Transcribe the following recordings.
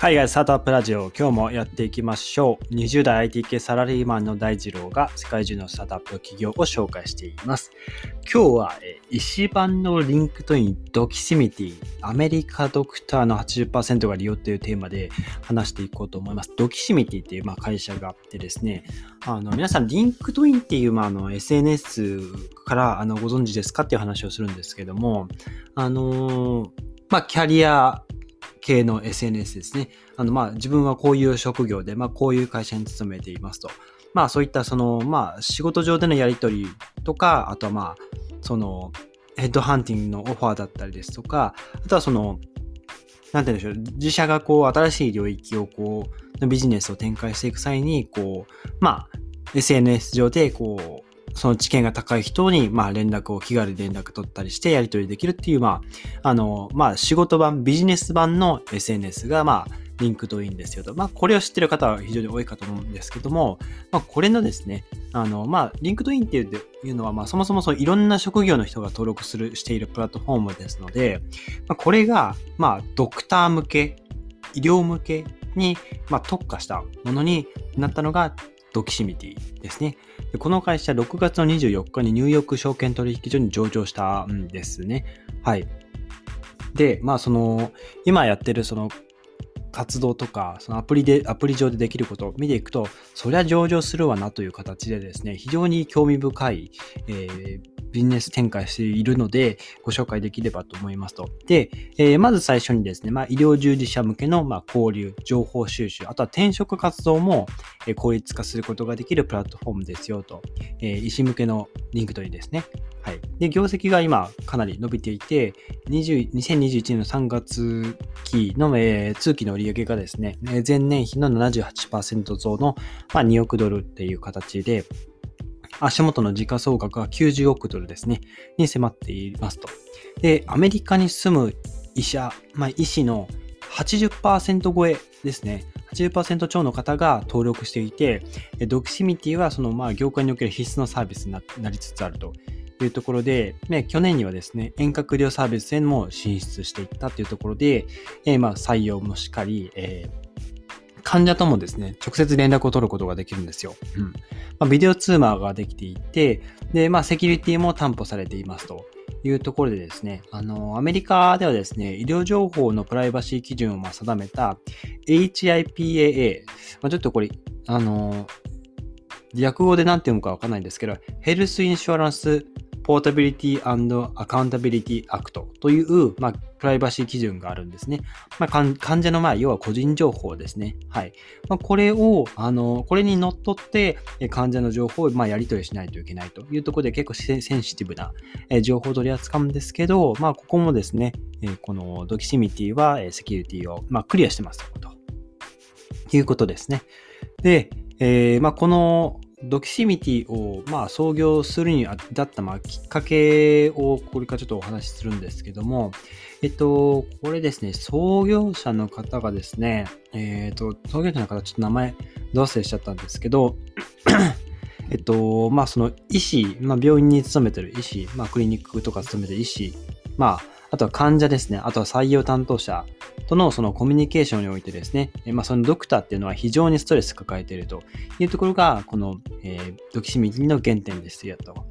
海外スタートアップラジオ、今日もやっていきましょう。20代 IT 系サラリーマンの大二郎が世界中のスタートアップ企業を紹介しています。今日は医師版の LinkedIn Doximity、アメリカドクターの80%が利用というテーマで話していこうと思います。 Doximity っていうまあ会社があってですね、あの皆さん LinkedIn っていうまああの SNS からあのご存知ですかっていう話をするんですけども、あのまあキャリア系の SNS ですね。あの、まあ、自分はこういう職業で、まあ、こういう会社に勤めていますと。まあ、そういった、その、まあ、仕事上でのやり取りとか、あとはまあ、その、ヘッドハンティングのオファーだったりですとか、あとはその、なんて言うんでしょう、自社がこう、新しい領域をこう、ビジネスを展開していく際に、こう、ま、SNS 上で、こう、その知見が高い人に、まあ、連絡を気軽に連絡取ったりしてやり取りできるっていう、まあ、あの、まあ、仕事版、ビジネス版の SNS が、まあ、 LinkedIn ですよと。まあ、これを知ってる方は非常に多いかと思うんですけども、まあ、これのですね、あの、まあ、 LinkedIn っていうのは、まあ、そもそもそいろんな職業の人が登録する、しているプラットフォームですので、まあ、これが、まあ、ドクター向け、医療向けに、まあ、特化したものになったのが、ドキシミティですね。でこの会社、6月の24日にニューヨーク証券取引所に上場したんですね。はい。で、まあ、その、今やってるその活動とか、そのアプリで、アプリ上でできることを見ていくと、そりゃ上場するわなという形でですね、非常に興味深い、えー、ビジネス展開しているので、ご紹介できればと思いますと。で、えー、まず最初にですね、まあ、医療従事者向けの、ま、交流、情報収集、あとは転職活動も、効率化することができるプラットフォームですよと。えー、医師向けの LinkedIn ですね。はい。で、業績が今かなり伸びていて、20 2021年の3月期の、えー、通期の売上がですね、前年比の78%増の、まあ、2億ドルっていう形で、足元の時価総額が90億ドルですね、に迫っていますと。で、アメリカに住む医者、まあ、医師の80%超えですね。80%超の方が登録していて、ドキシミティはそのまあ業界における必須のサービスになりつつあるというところで、ね、去年にはですね、遠隔医療サービスへも進出していったというところで、えー、まあ採用もしっかり、えー患者ともですね、直接連絡を取ることができるんですよ。うん。まあ、ビデオ通話ができていて、で、まあ、セキュリティも担保されていますというところでですね、あの、アメリカではですね、医療情報のプライバシー基準をま定めた HIPAA、まあ、ちょっとこれ、あの、略語で何て読むかわかんないんですけど、 Health Insurance Portability Accountability Act という、まあ、プライバシー基準があるんですね。まあ、患者の、まあ、要は個人情報ですね。はい。まあ、これを、あの、これにのっとって、患者の情報を、まあ、やり取りしないといけないというところで結構センシティブな情報を取り扱うんですけど、まあ、ここもですね、このドキシミティはセキュリティを、まあ、クリアしてますということですね。で、えー、まあ、このドキシミティを、まあ、創業するに至った、まあ、きっかけをこれからちょっとお話しするんですけども、えっと、これですね、創業者の方がですね、えっと、創業者の方、ちょっと名前、どうせしちゃったんですけど、えっと、まあ、その医師、まあ、病院に勤めてる医師、まあ、クリニックとか勤めてる医師、まあ、あとは患者ですね、あとは採用担当者とのそのコミュニケーションにおいてですね、まあ、そのドクターっていうのは非常にストレス抱えているというところが、この、えー、ドキシミの原点ですよと。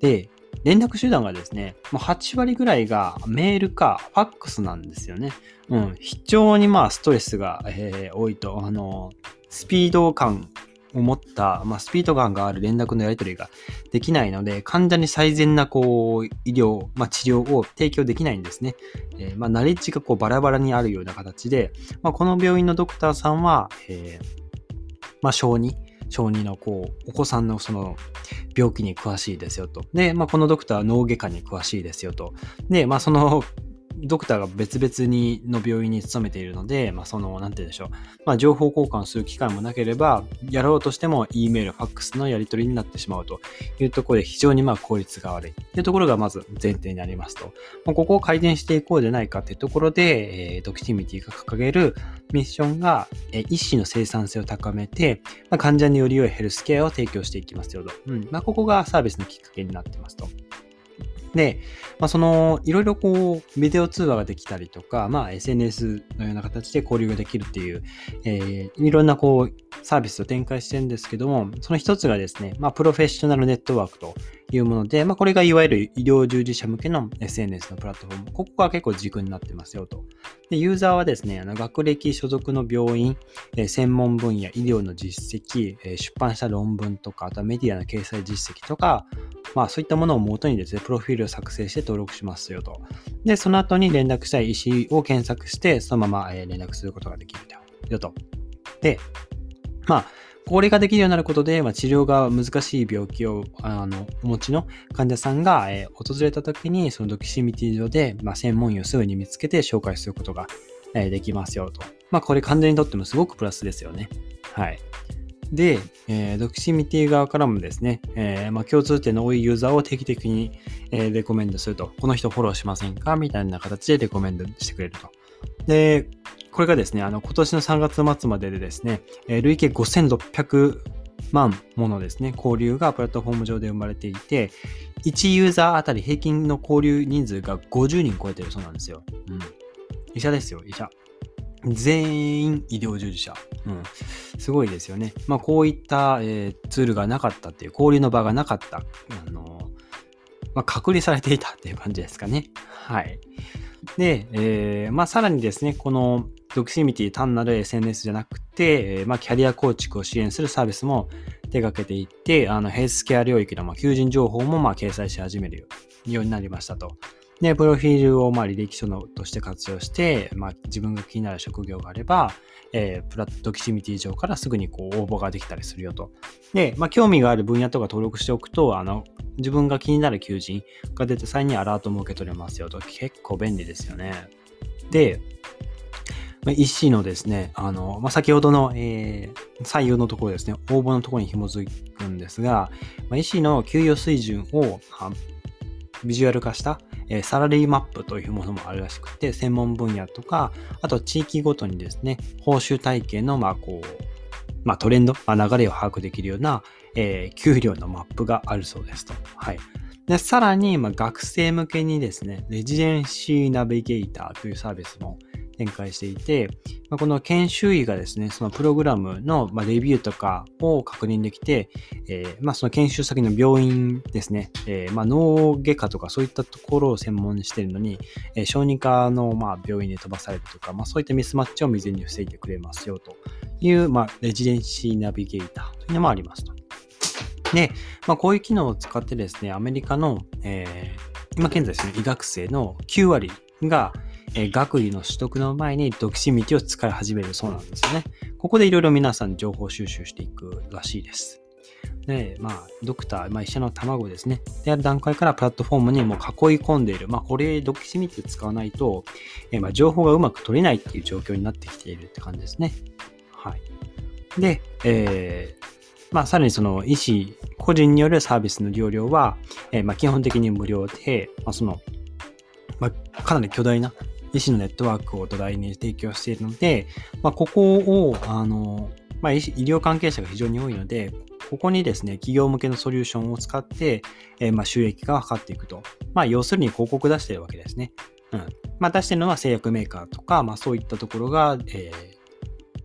で、連絡手段がですね、もう8割ぐらいがメールかファックスなんですよね。うん、非常にまあストレスが、えー、多いと、あの、スピード感を持った、まあ、スピード感がある連絡のやり取りができないので、患者に最善なこう医療、まあ、治療を提供できないんですね。えー、まあ、ナレッジがこうバラバラにあるような形で、まあ、この病院のドクターさんは、えー、まあ、小児、小児のこう、お子さんのその病気に詳しいですよと。で、まあ、このドクターは脳外科に詳しいですよと。で、まあ、そのドクターが別々にの病院に勤めているので、まあ、その、なんて言うんでしょう。まあ、情報交換する機会もなければ、やろうとしても E メール、ファックスのやり取りになってしまうというところで非常にまあ効率が悪いというところがまず前提になりますと。まあ、ここを改善していこうじゃないかというところで、えー、ドキティミティが掲げるミッションが、えー、医師の生産性を高めて、まあ、患者により良いヘルスケアを提供していきますよと。うん。まあ、ここがサービスのきっかけになってますと。で、まあ、その、いろいろこう、ビデオ通話ができたりとか、まあ、SNS のような形で交流ができるっていう、えー、いろんなこう、サービスを展開してるんですけども、その一つがですね、まあ、プロフェッショナルネットワークというもので、まあ、これがいわゆる医療従事者向けの SNS のプラットフォーム。ここが結構軸になってますよと。で、ユーザーはですね、あの学歴所属の病院、え、専門分野、医療の実績、え、出版した論文とか、あとはメディアの掲載実績とか、まあそういったものを元にですね、プロフィールを作成して登録しますよと。で、その後に連絡したい医師を検索して、そのまま連絡することができるよと。で、まあ、これができるようになることで、まあ、治療が難しい病気をあのお持ちの患者さんが、えー、訪れた時に、そのドキシミティ上で、まあ、専門医をすぐに見つけて紹介することが、えー、できますよと。まあ、これ患者にとってもすごくプラスですよね。はい。で、えー、ドキシミティ側からもですね、えーまあ、共通点の多いユーザーを定期的に、えー、レコメンドすると。この人フォローしませんか？みたいな形でレコメンドしてくれると。で、これがですね、あの、今年の3月末まででですね、え累計5600万ものですね、交流がプラットフォーム上で生まれていて、1ユーザーあたり平均の交流人数が50人超えてるそうなんですよ。うん。医者ですよ、医者。全員医療従事者。うん。すごいですよね。まあ、こういった、えー、ツールがなかったっていう、交流の場がなかった。あのまあ、隔離されていたっていう感じですかね。はい。で、えー、まあ、さらにですね、このドクシミティ単なる SNS じゃなくて、まあ、キャリア構築を支援するサービスも手掛けていって、あのヘルスケア領域のま求人情報もま掲載し始めるようになりましたと。で、プロフィールをま履歴書のとして活用して、まあ、自分が気になる職業があれば、えー、プラットキシミティ上からすぐにこう応募ができたりするよと。で、まあ、興味がある分野とか登録しておくと、あの、自分が気になる求人が出た際にアラートも受け取れますよと。結構便利ですよね。で、まあ、医師のですね、あの、まあ、先ほどの、えー、採用のところですね、応募のところに紐づくんですが、まあ、医師の給与水準を、ビジュアル化した、えー、サラリーマップというものもあるらしくて、専門分野とか、あと地域ごとにですね、報酬体系の、まあ、こう、まあ、トレンド、まあ、流れを把握できるような、えー、給料のマップがあるそうですと。はい。で、さらに、まあ、学生向けにですね、レジデンシーナビゲーターというサービスも展開していて、まあ、この研修医がですね、そのプログラムの、まレビューとかを確認できて、えー、ま、その研修先の病院ですね、えー、ま、脳外科とかそういったところを専門にしているのに、え、小児科のま病院に飛ばされるとか、ま、そういったミスマッチを未然に防いでくれますよという、ま、レジデンシーナビゲーターというのもありますと。で、まあ、こういう機能を使ってですね、アメリカの、えー、今現在ですね、医学生の9割が、え、学位の取得の前にドキシミティを使い始めるそうなんですよね。ここでいろいろ皆さん情報収集していくらしいです。で、まあ、ドクター、まあ、医者の卵ですね。である段階からプラットフォームにもう囲い込んでいる。まあ、これ、ドキシミティ使わないと、え、まあ、情報がうまく取れないっていう状況になってきているって感じですね。はい。で、えー、まあ、さらにその医師個人によるサービスの利用料は、えー、まあ基本的に無料で、まあ、その、まあ、かなり巨大な医師のネットワークを土台に提供しているので、まあ、ここを、あの、まあ、医療関係者が非常に多いので、ここにですね、企業向けのソリューションを使って、えー、まあ収益化が図っていくと。まあ、要するに広告出してるわけですね。うん。まあ、出してるのは製薬メーカーとか、まあ、そういったところが、えー、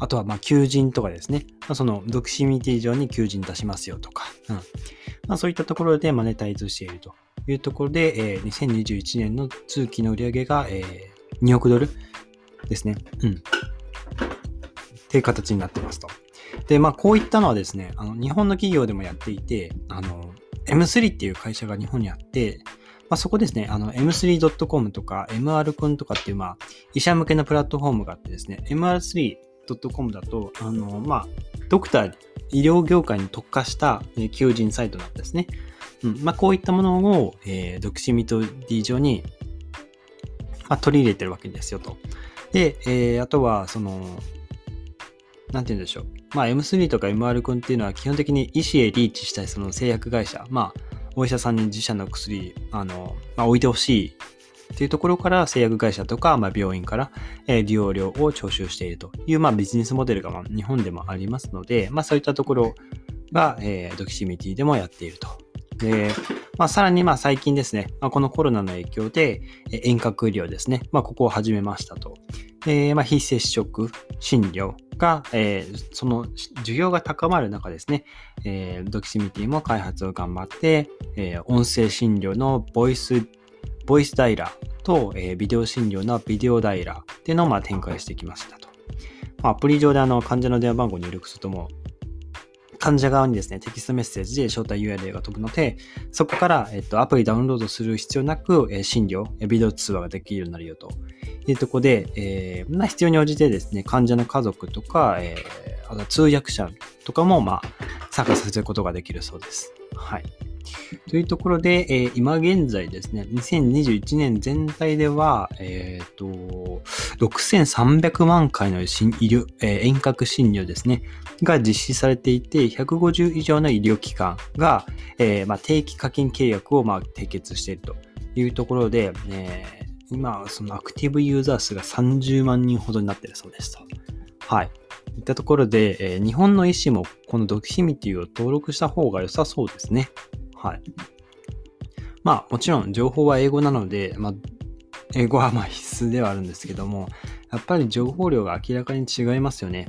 あとは、ま、求人とかですね。ま、その、ドクシミティ上に求人出しますよとか。うん。ま、そういったところでマネタイズしているというところで、えー、2021年の通期の売上げが、えー、2億ドル？ですね。うん。っていう形になってますと。で、まあ、こういったのはですね、あの、日本の企業でもやっていて、あの、M3 っていう会社が日本にあって、まあ、そこですね、あの、m3.com とか MR 君とかっていう、まあ、医者向けのプラットフォームがあってですね、MR3.com だと、あの、まあ、ドクター、医療業界に特化した求人サイトなんですね。うん。まあ、こういったものを、えー、ドクシミト D 上にまあ、取り入れてるわけですよと。で、えー、あとは、その、なんて言うんでしょう。まあ、M3 とか MR 君っていうのは基本的に医師へリーチしたいその製薬会社、まあ、お医者さんに自社の薬、あの、まあ、置いてほしいっていうところから製薬会社とか、まあ、病院から、えー、利用料を徴収しているという、まあ、ビジネスモデルが、まあ、日本でもありますので、まあ、そういったところが、えー、ドキシミティでもやっていると。で、まあ、さらにまあ最近ですね、まあ、このコロナの影響で遠隔医療ですね、まあ、ここを始めましたと。えー、まあ非接触診療が、えー、その需要が高まる中ですね、えー、ドキシミティも開発を頑張って、えー、音声診療のボイス、ボイスダイラーと、えー、ビデオ診療のビデオダイラーっていうのをまあ展開してきましたと。まあ、アプリ上であの患者の電話番号を入力するとも患者側にですね、テキストメッセージで招待 URL が飛ぶので、そこから、えっと、アプリダウンロードする必要なく、え、診療、ビデオ通話ができるようになるよというところで、えー、まあ、必要に応じてですね、患者の家族とか、えー、あと通訳者とかも、まあ、参加させることができるそうです。はい。というところで、えー、今現在ですね、2021年全体では、えっ、ー、と、6300万回の医療、えー、遠隔診療ですね、が実施されていて、150以上の医療機関が、えーまあ、定期課金契約を、まあ、締結しているというところで、えー、今、そのアクティブユーザー数が30万人ほどになっているそうですと。はい。いったところで、えー、日本の医師もこのドキシミティを登録した方が良さそうですね。はい。まあ、もちろん情報は英語なので、まあ、英語はま必須ではあるんですけども、やっぱり情報量が明らかに違いますよね。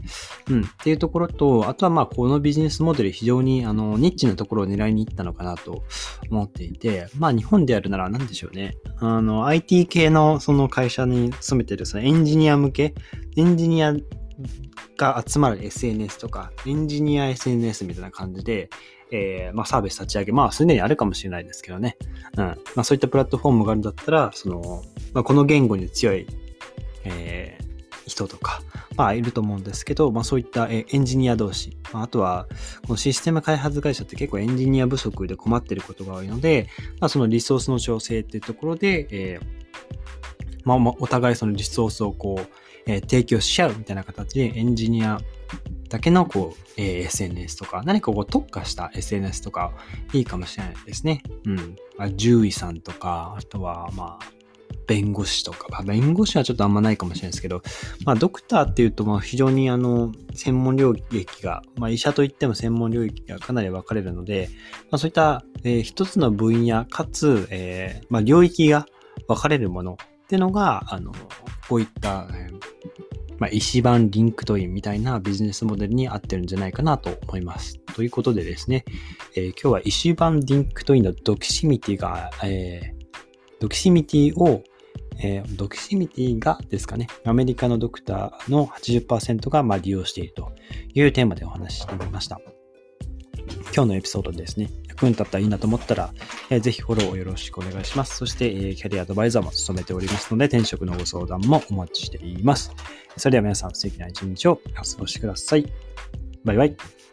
うん。っていうところと、あとはまあこのビジネスモデル非常にあのニッチなところを狙いに行ったのかなと思っていて、まあ日本であるなら何でしょうね。あの IT 系のその会社に勤めてるそのエンジニア向け、エンジニアが集まる SNS とか、エンジニア SNS みたいな感じで、えー、まあ、サービス立ち上げ、まあ、すでにあるかもしれないですけどね。うん。まあ、そういったプラットフォームがあるんだったら、その、まあ、この言語に強い、えー、人とか、まあ、いると思うんですけど、まあ、そういったエンジニア同士、まあ、あとは、このシステム開発会社って結構エンジニア不足で困ってることが多いので、まあ、そのリソースの調整っていうところで、えー、まあ、お互いそのリソースをこう、え、提供し合うみたいな形でエンジニアだけのこう、え、SNS とか、何かこう特化した SNS とかいいかもしれないですね。うん。あ、獣医さんとか、あとはまあ、弁護士とか、まあ、弁護士はちょっとあんまないかもしれないですけど、まあ、ドクターっていうと、まあ、非常にあの、専門領域が、まあ、医者といっても専門領域がかなり分かれるので、まあ、そういった、えー、一つの分野かつ、えー、まあ、領域が分かれるものっていうのが、あの、こういった、えーまあ、医師版 LinkedIn みたいなビジネスモデルに合ってるんじゃないかなと思います。ということでですね、えー、今日は医師版 LinkedIn の Doximity が、えー、 Doximity を、えー、 Doximity がですかね、アメリカのドクターの80%がまあ利用しているというテーマでお話ししてみました。今日のエピソードですね、分経ったらいいなと思ったら、えー、ぜひフォローをよろしくお願いします。そして、えー、キャリアアドバイザーも務めておりますので、転職のご相談もお待ちしています。それでは皆さん、素敵な一日をお過ごしください。バイバイ。